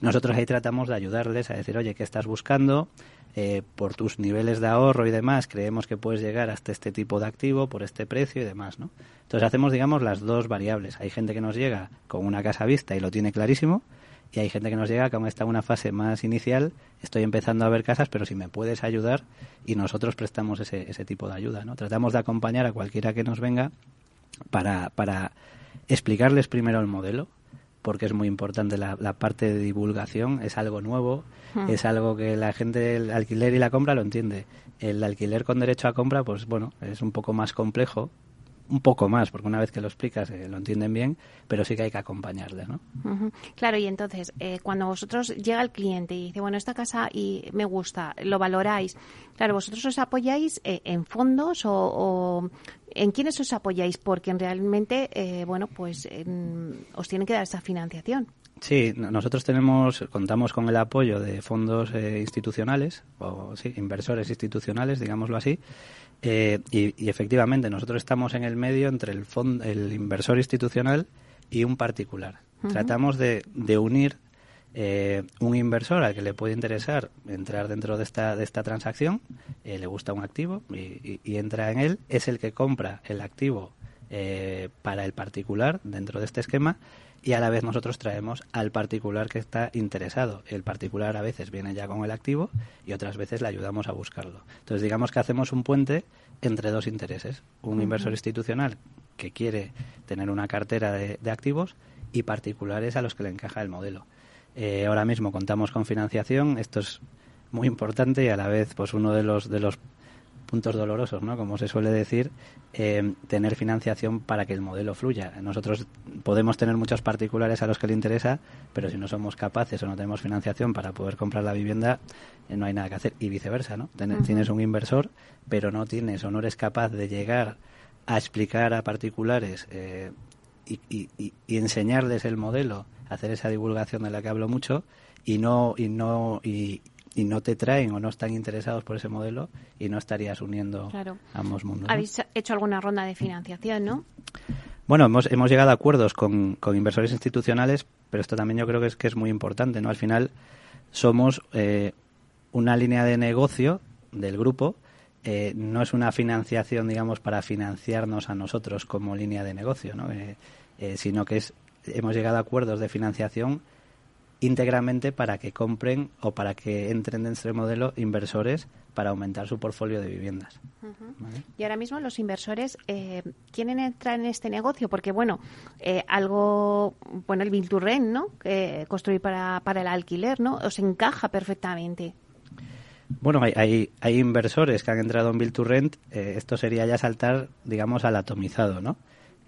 Nosotros ahí tratamos de ayudarles a decir, oye, ¿qué estás buscando? Eh, por tus niveles de ahorro y demás, creemos que puedes llegar hasta este tipo de activo por este precio y demás, ¿no? Entonces hacemos, digamos, las dos variables. Hay gente que nos llega con una casa vista y lo tiene clarísimo, y hay gente que nos llega que aún está en una fase más inicial, estoy empezando a ver casas, pero si me puedes ayudar y nosotros prestamos ese, ese tipo de ayuda, ¿no? Tratamos de acompañar a cualquiera que nos venga para, para explicarles primero el modelo, porque es muy importante la, la parte de divulgación, es algo nuevo, Hmm. es algo que la gente, el alquiler y la compra lo entiende. El alquiler con derecho a compra, pues bueno, es un poco más complejo, un poco más, porque una vez que lo explicas eh, lo entienden bien, pero sí que hay que acompañarles, ¿no? Claro, y entonces, eh, cuando vosotros llega el cliente y dice, bueno, esta casa y me gusta, lo valoráis, claro, vosotros os apoyáis eh, en fondos o, o en quiénes os apoyáis, porque realmente, eh, bueno, pues en- os tienen que dar esa financiación. Sí, no- nosotros tenemos, contamos con el apoyo de fondos eh, institucionales, o sí, inversores institucionales, digámoslo así, eh, y, y efectivamente nosotros estamos en el medio entre el, fond- el inversor institucional y un particular. Tratamos de, de unir eh, un inversor al que le puede interesar entrar dentro de esta, de esta transacción, eh, le gusta un activo y, y- y entra en él, es el que compra el activo eh, para el particular dentro de este esquema y a la vez nosotros traemos al particular que está interesado. El particular a veces viene ya con el activo y otras veces le ayudamos a buscarlo. Entonces digamos que hacemos un puente entre dos intereses. Un inversor institucional que quiere tener una cartera de, de activos y particulares a los que le encaja el modelo. Eh, ahora mismo contamos con financiación, esto es muy importante y a la vez pues uno de los de los puntos dolorosos, ¿no? Como se suele decir, eh, tener financiación para que el modelo fluya. Nosotros podemos tener muchos particulares a los que le interesa, pero si no somos capaces o no tenemos financiación para poder comprar la vivienda, eh, no hay nada que hacer. Y viceversa, ¿no? Tienes un inversor, pero no tienes o no eres capaz de llegar a explicar a particulares eh, y, y, y, enseñarles el modelo, hacer esa divulgación de la que hablo mucho y no y no y, y no te traen o no están interesados por ese modelo y no estarías uniendo ambos mundos. Habéis hecho alguna ronda de financiación, ¿no? Bueno, hemos, hemos llegado a acuerdos con, con, inversores institucionales, pero esto también yo creo que es, que es muy importante, ¿no? Al final somos eh, una línea de negocio del grupo, eh, no es una financiación, digamos, para financiarnos a nosotros como línea de negocio, ¿no? Eh, sino que es, hemos llegado a acuerdos de financiación íntegramente para que compren o para que entren en este modelo inversores para aumentar su portfolio de viviendas. Y ahora mismo los inversores eh, quieren entrar en este negocio porque, bueno, eh, algo, bueno, el Bill to ¿no? construir para, para el alquiler, ¿no? Os encaja perfectamente. Bueno, hay, hay, hay, inversores que han entrado en Bill to Rent. Eh, esto sería ya saltar, digamos, al atomizado, ¿no?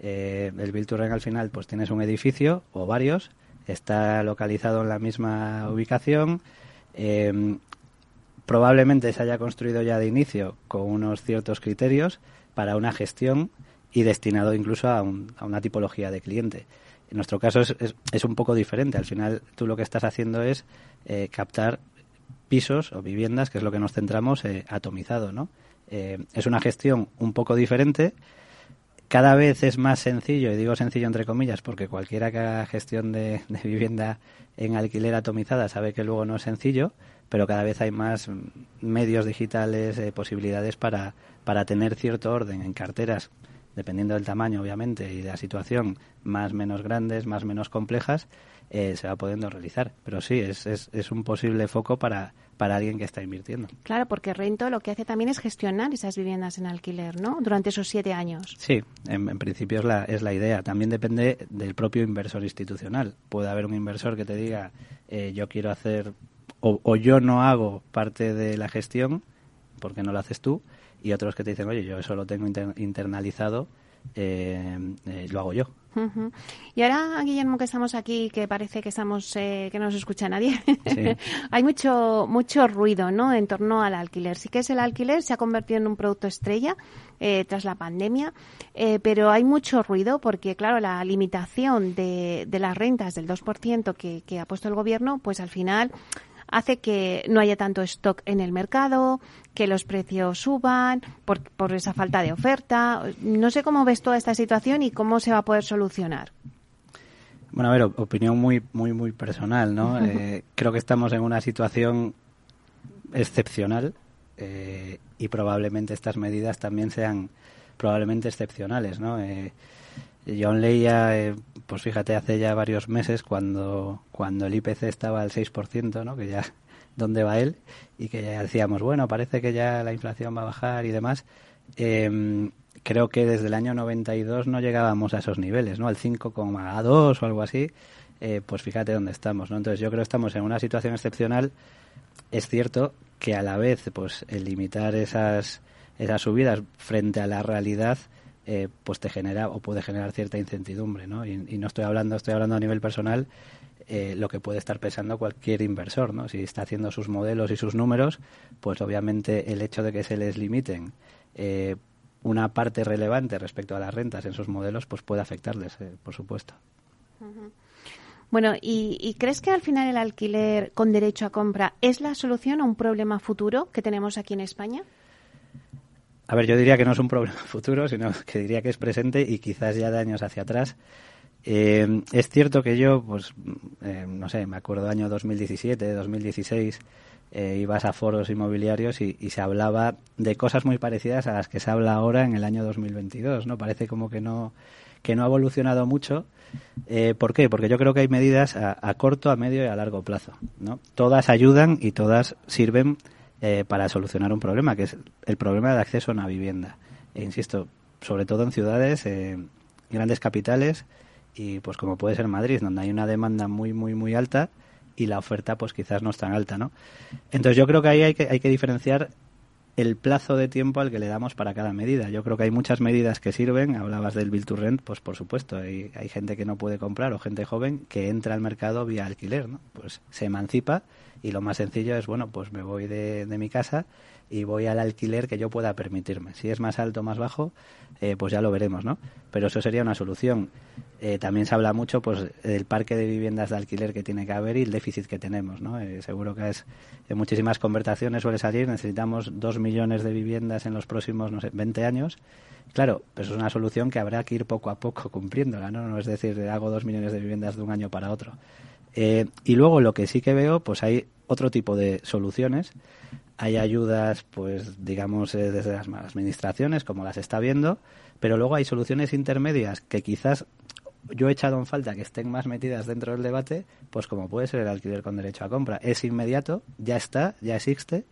el Bill to Rent al final, pues tienes un edificio o varios está localizado en la misma ubicación. Em, probablemente se haya construido ya de inicio con unos ciertos criterios para una gestión y destinado incluso a, una tipología de cliente. En nuestro caso es, es, un poco diferente. Al final tú lo que estás haciendo es eh, captar pisos o viviendas, que es lo que nos centramos, eh, atomizado. ¿no? Eh, es una gestión un poco diferente cada vez es más sencillo, y digo sencillo entre comillas, porque cualquiera que haga gestión de, vivienda en alquiler atomizada sabe que luego no es sencillo, pero cada vez hay más medios digitales, eh, posibilidades para, para tener cierto orden en carteras, dependiendo del tamaño, obviamente, y de la situación, más menos grandes, más menos complejas, eh, se va pudiendo realizar. Pero sí, es, es, es un posible foco para, para alguien que está invirtiendo. Claro, porque Rento lo que hace también es gestionar esas viviendas en alquiler, ¿no? Durante esos siete años. Sí, en, principio es la, es la idea. También depende del propio inversor institucional. Puede haber un inversor que te diga, eh, yo quiero hacer, o, o yo no hago parte de la gestión, porque no lo haces tú, y otros que te dicen, oye, yo eso lo tengo internalizado eh, eh, lo hago yo. Y ahora, Guillermo, que estamos aquí, que parece que estamos eh, que no nos escucha nadie, hay mucho mucho ruido, ¿no? En torno al alquiler. Sí que es el alquiler, se ha convertido en un producto estrella tras la pandemia, pero hay mucho ruido porque, claro, la limitación de, de las rentas del 2% que, que ha puesto el gobierno, pues al final hace que no haya tanto stock en el mercado, que los precios suban por, por esa falta de oferta. No sé cómo ves toda esta situación y cómo se va a poder solucionar. Bueno, a ver, opinión muy, muy, muy personal, ¿no? Eh, creo que estamos en una situación excepcional eh, y probablemente estas medidas también sean probablemente excepcionales, ¿no? Eh, yo leía, eh, pues fíjate, hace ya varios meses cuando, cuando el IPC estaba al 6%, ¿no? que ya dónde va él, y que ya decíamos, bueno, parece que ya la inflación va a bajar y demás. Em, creo que desde el año 92 no llegábamos a esos niveles, ¿no? Al 5,2 o algo así. Eh, pues fíjate dónde estamos, ¿no? Entonces yo creo que estamos en una situación excepcional. Es cierto que a la vez, pues el limitar esas, esas subidas frente a la realidad eh, pues te genera o puede generar cierta incertidumbre, ¿no? Y, no estoy hablando, estoy hablando a nivel personal, eh, lo que puede estar pensando cualquier inversor, ¿no? Si está haciendo sus modelos y sus números, pues obviamente el hecho de que se les limiten eh, una parte relevante respecto a las rentas en sus modelos, pues puede afectarles, por supuesto. Bueno, ¿y, ¿y, crees que al final el alquiler con derecho a compra es la solución a un problema futuro que tenemos aquí en España? A ver, yo diría que no es un problema futuro, sino que diría que es presente y quizás ya de años hacia atrás. Eh, es cierto que yo, pues, eh, no sé, me acuerdo año 2017, 2016, eh, ibas a foros inmobiliarios y, se hablaba de cosas muy parecidas a las que se habla ahora en el año 2022, ¿no? Parece como que no, que no ha evolucionado mucho. ¿Por qué? Porque yo creo que hay medidas a, a, corto, a medio y a largo plazo, ¿no? Todas ayudan y todas sirven eh, para solucionar un problema, que es el problema de acceso a una vivienda. E insisto, sobre todo en ciudades, grandes capitales y pues como puede ser Madrid, donde hay una demanda muy, muy, muy alta y la oferta pues quizás no es tan alta, ¿no? Entonces yo creo que ahí hay que, hay que diferenciar el plazo de tiempo al que le damos para cada medida. Yo creo que hay muchas medidas que sirven. Hablabas del Bill to Rent, pues por supuesto, hay, hay gente que no puede comprar o gente joven que entra al mercado vía alquiler, ¿no? Pues se emancipa y lo más sencillo es, bueno, pues me voy de, de mi casa y voy al alquiler que yo pueda permitirme. Si es más alto o más bajo, eh, pues ya lo veremos, ¿no? Pero eso sería una solución. Eh, también se habla mucho pues del parque de viviendas de alquiler que tiene que haber y el déficit que tenemos, ¿no? Eh, seguro que es en muchísimas conversaciones suele salir, necesitamos dos millones de viviendas en los próximos, no sé, 20 años. Claro, pues es una solución que habrá que ir poco a poco cumpliéndola, ¿no? No es decir, hago dos millones de viviendas de un año para otro. y luego lo que sí que veo, pues hay otro tipo de soluciones hay ayudas, pues digamos, eh, desde las administraciones, como las está viendo, pero luego hay soluciones intermedias que quizás yo he echado en falta que estén más metidas dentro del debate, pues como puede ser el alquiler con derecho a compra. Es inmediato, ya está, ya existe,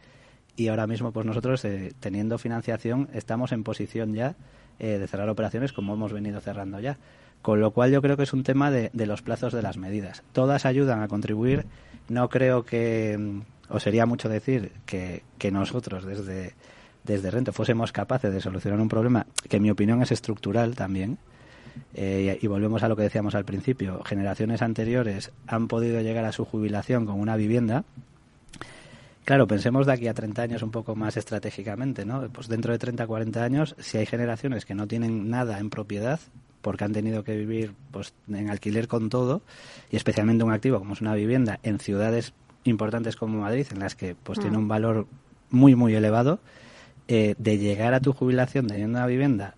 y ahora mismo pues nosotros, eh, teniendo financiación, estamos en posición ya eh, de cerrar operaciones como hemos venido cerrando ya. Con lo cual yo creo que es un tema de, los plazos de las medidas. Todas ayudan a contribuir. No creo que mm, o sería mucho decir que, que nosotros desde, desde Rento fuésemos capaces de solucionar un problema que en mi opinión es estructural también. Eh, y volvemos a lo que decíamos al principio. Generaciones anteriores han podido llegar a su jubilación con una vivienda. Claro, pensemos de aquí a 30 años un poco más estratégicamente, ¿no? Pues dentro de 30, 40 años, si hay generaciones que no tienen nada en propiedad, porque han tenido que vivir pues, en alquiler con todo, y especialmente un activo como es una vivienda en ciudades importantes como Madrid, en las que pues tiene mm. un valor muy, muy elevado, eh, de llegar a tu jubilación teniendo una vivienda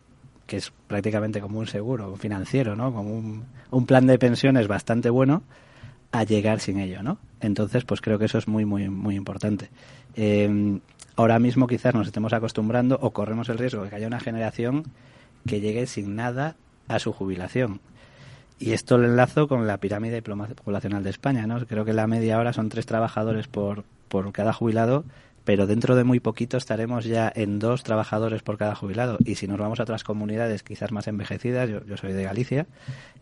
que es prácticamente como un seguro financiero, ¿no? Como un, plan de pensiones bastante bueno, a llegar sin ello, ¿no? Entonces, pues creo que eso es muy, muy, muy importante. Em, ahora mismo quizás nos estemos acostumbrando o corremos el riesgo de que haya una generación que llegue sin nada a su jubilación. Y esto lo enlazo con la pirámide poblacional de España, ¿no? Creo que la media ahora son tres trabajadores por, por cada jubilado, pero dentro de muy poquito estaremos ya en dos trabajadores por cada jubilado. Y si nos vamos a otras comunidades quizás más envejecidas, yo, yo soy de Galicia,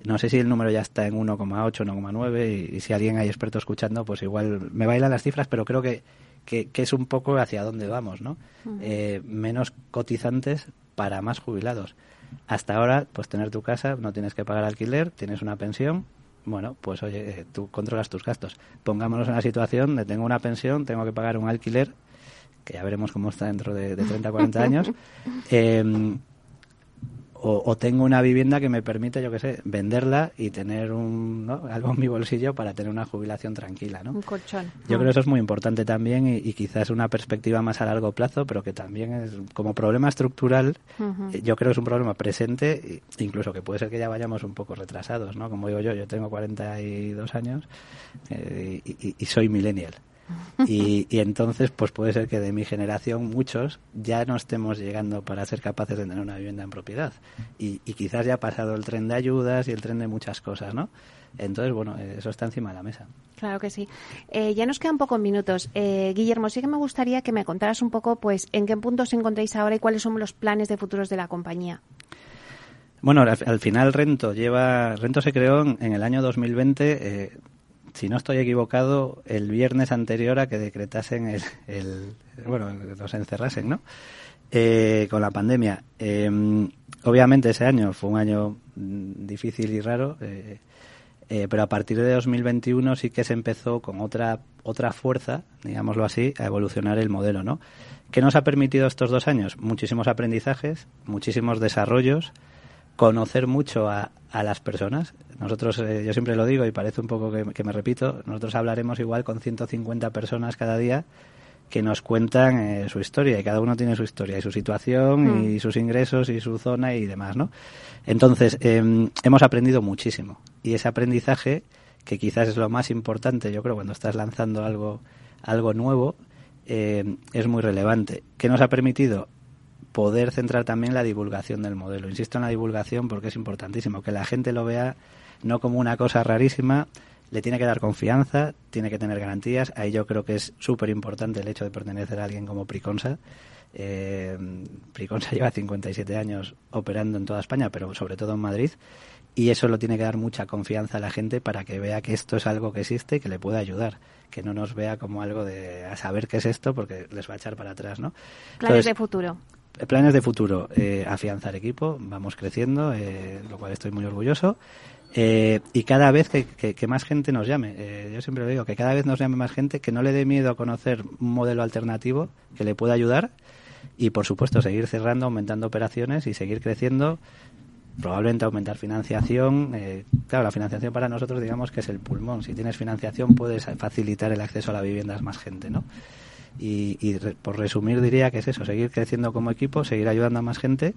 no sé si el número ya está en 1,8, 1,9, y, si alguien hay experto escuchando, pues igual me bailan las cifras, pero creo que, que, es un poco hacia dónde vamos, ¿no? Eh, menos cotizantes para más jubilados. Hasta ahora, pues tener tu casa, no tienes que pagar alquiler, tienes una pensión. Bueno, pues oye, eh, tú controlas tus gastos. Pongámonos en la situación de tengo una pensión, tengo que pagar un alquiler, que ya veremos cómo está dentro de, de 30 o 40 años. Eh, o, tengo una vivienda que me permite, yo qué sé, venderla y tener un, algo en mi bolsillo para tener una jubilación tranquila, ¿no? Un colchón. Yo creo que eso es muy importante también y, quizás una perspectiva más a largo plazo, pero que también es como problema estructural, eh, yo creo que es un problema presente, incluso que puede ser que ya vayamos un poco retrasados, ¿no? Como digo yo, yo tengo 42 años eh, y soy millennial. Y, entonces, pues puede ser que de mi generación muchos ya no estemos llegando para ser capaces de tener una vivienda en propiedad. Y, quizás ya ha pasado el tren de ayudas y el tren de muchas cosas, ¿no? Entonces, bueno, eso está encima de la mesa. Claro que sí. Eh, ya nos quedan pocos minutos. Eh, Guillermo, sí que me gustaría que me contaras un poco, pues, en qué punto os encontráis ahora y cuáles son los planes de futuros de la compañía. Bueno, al, final Rento lleva, Rento se creó en, el año 2020 eh, si no estoy equivocado, el viernes anterior a que decretasen el, el bueno, los encerrasen, ¿no? Eh, con la pandemia. Em, obviamente ese año fue un año mm, difícil y raro, eh, eh, pero a partir de 2021 sí que se empezó con otra otra fuerza, digámoslo así, a evolucionar el modelo, ¿no? ¿Qué nos ha permitido estos dos años? Muchísimos aprendizajes, muchísimos desarrollos, conocer mucho a, a las personas. Nosotros, eh, yo siempre lo digo y parece un poco que, me repito, nosotros hablaremos igual con 150 personas cada día que nos cuentan eh, su historia y cada uno tiene su historia y su situación y mm. sus ingresos y su zona y demás, ¿no? Entonces, em, hemos aprendido muchísimo y ese aprendizaje, que quizás es lo más importante, yo creo, cuando estás lanzando algo, algo nuevo, em, es muy relevante. ¿Qué nos ha permitido? Poder centrar también la divulgación del modelo. Insisto en la divulgación porque es importantísimo, que la gente lo vea no como una cosa rarísima, le tiene que dar confianza, tiene que tener garantías. Ahí yo creo que es súper importante el hecho de pertenecer a alguien como Priconsa. Eh, Priconsa lleva 57 años operando en toda España, pero sobre todo en Madrid. y eso lo tiene que dar mucha confianza a la gente para que vea que esto es algo que existe y que le puede ayudar que no nos vea como algo de a saber qué es esto porque les va a echar para atrás no planes de futuro planes de futuro eh, afianzar equipo vamos creciendo eh, lo cual estoy muy orgulloso eh, y cada vez que, que, más gente nos llame, eh, yo siempre lo digo, que cada vez nos llame más gente, que no le dé miedo a conocer un modelo alternativo que le pueda ayudar y, por supuesto, seguir cerrando, aumentando operaciones y seguir creciendo, probablemente aumentar financiación. Eh, claro, la financiación para nosotros, digamos que es el pulmón. Si tienes financiación, puedes facilitar el acceso a la vivienda a más gente, ¿no? Y, y por resumir, diría que es eso, seguir creciendo como equipo, seguir ayudando a más gente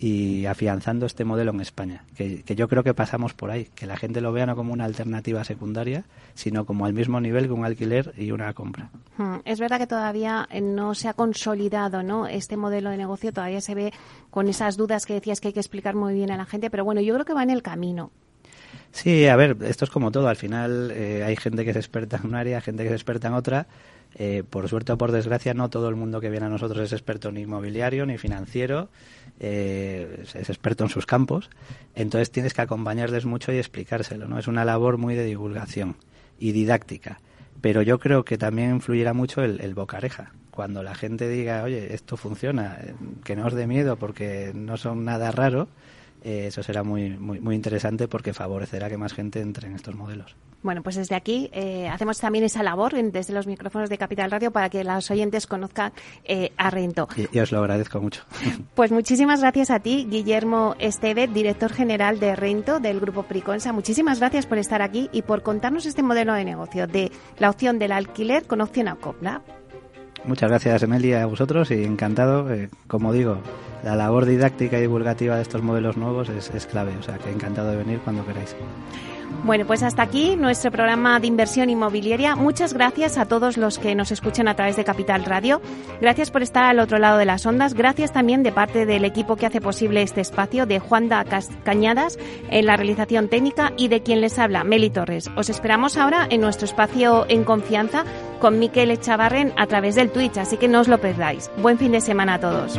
y afianzando este modelo en España, que, yo creo que pasamos por ahí, que la gente lo vea no como una alternativa secundaria, sino como al mismo nivel que un alquiler y una compra. Hmm, es verdad que todavía eh, no se ha consolidado ¿no? este modelo de negocio, todavía se ve con esas dudas que decías que hay que explicar muy bien a la gente, pero bueno, yo creo que va en el camino. Sí, a ver, esto es como todo, al final eh, hay gente que es experta en un área, gente que es experta en otra, eh, por suerte o por desgracia, no todo el mundo que viene a nosotros es experto ni inmobiliario ni financiero, eh, es experto en sus campos. Entonces tienes que acompañarles mucho y explicárselo. ¿no? Es una labor muy de divulgación y didáctica. Pero yo creo que también influirá mucho el, el bocareja. Cuando la gente diga, oye, esto funciona, eh, que no os dé miedo porque no son nada raro, eso será muy, muy, muy interesante porque favorecerá que más gente entre en estos modelos. Bueno, pues desde aquí eh, hacemos también esa labor desde los micrófonos de Capital Radio para que los oyentes conozcan eh, a Rento. Y, os lo agradezco mucho. Pues muchísimas gracias a ti, Guillermo Esteve, director general de Rento del Grupo Priconsa. Muchísimas gracias por estar aquí y por contarnos este modelo de negocio de la opción del alquiler con opción a copla. Muchas gracias, Emilia, a vosotros y encantado. Eh, como digo, la labor didáctica y divulgativa de estos modelos nuevos es, es clave, o sea que encantado de venir cuando queráis. Bueno, pues hasta aquí nuestro programa de inversión inmobiliaria. Muchas gracias a todos los que nos escuchan a través de Capital Radio. Gracias por estar al otro lado de las ondas. Gracias también de parte del equipo que hace posible este espacio, de Juanda Cañadas en la realización técnica y de quien les habla, Meli Torres. Os esperamos ahora en nuestro espacio en confianza con Miquel Echavarren a través del Twitch, así que no os lo perdáis. Buen fin de semana a todos.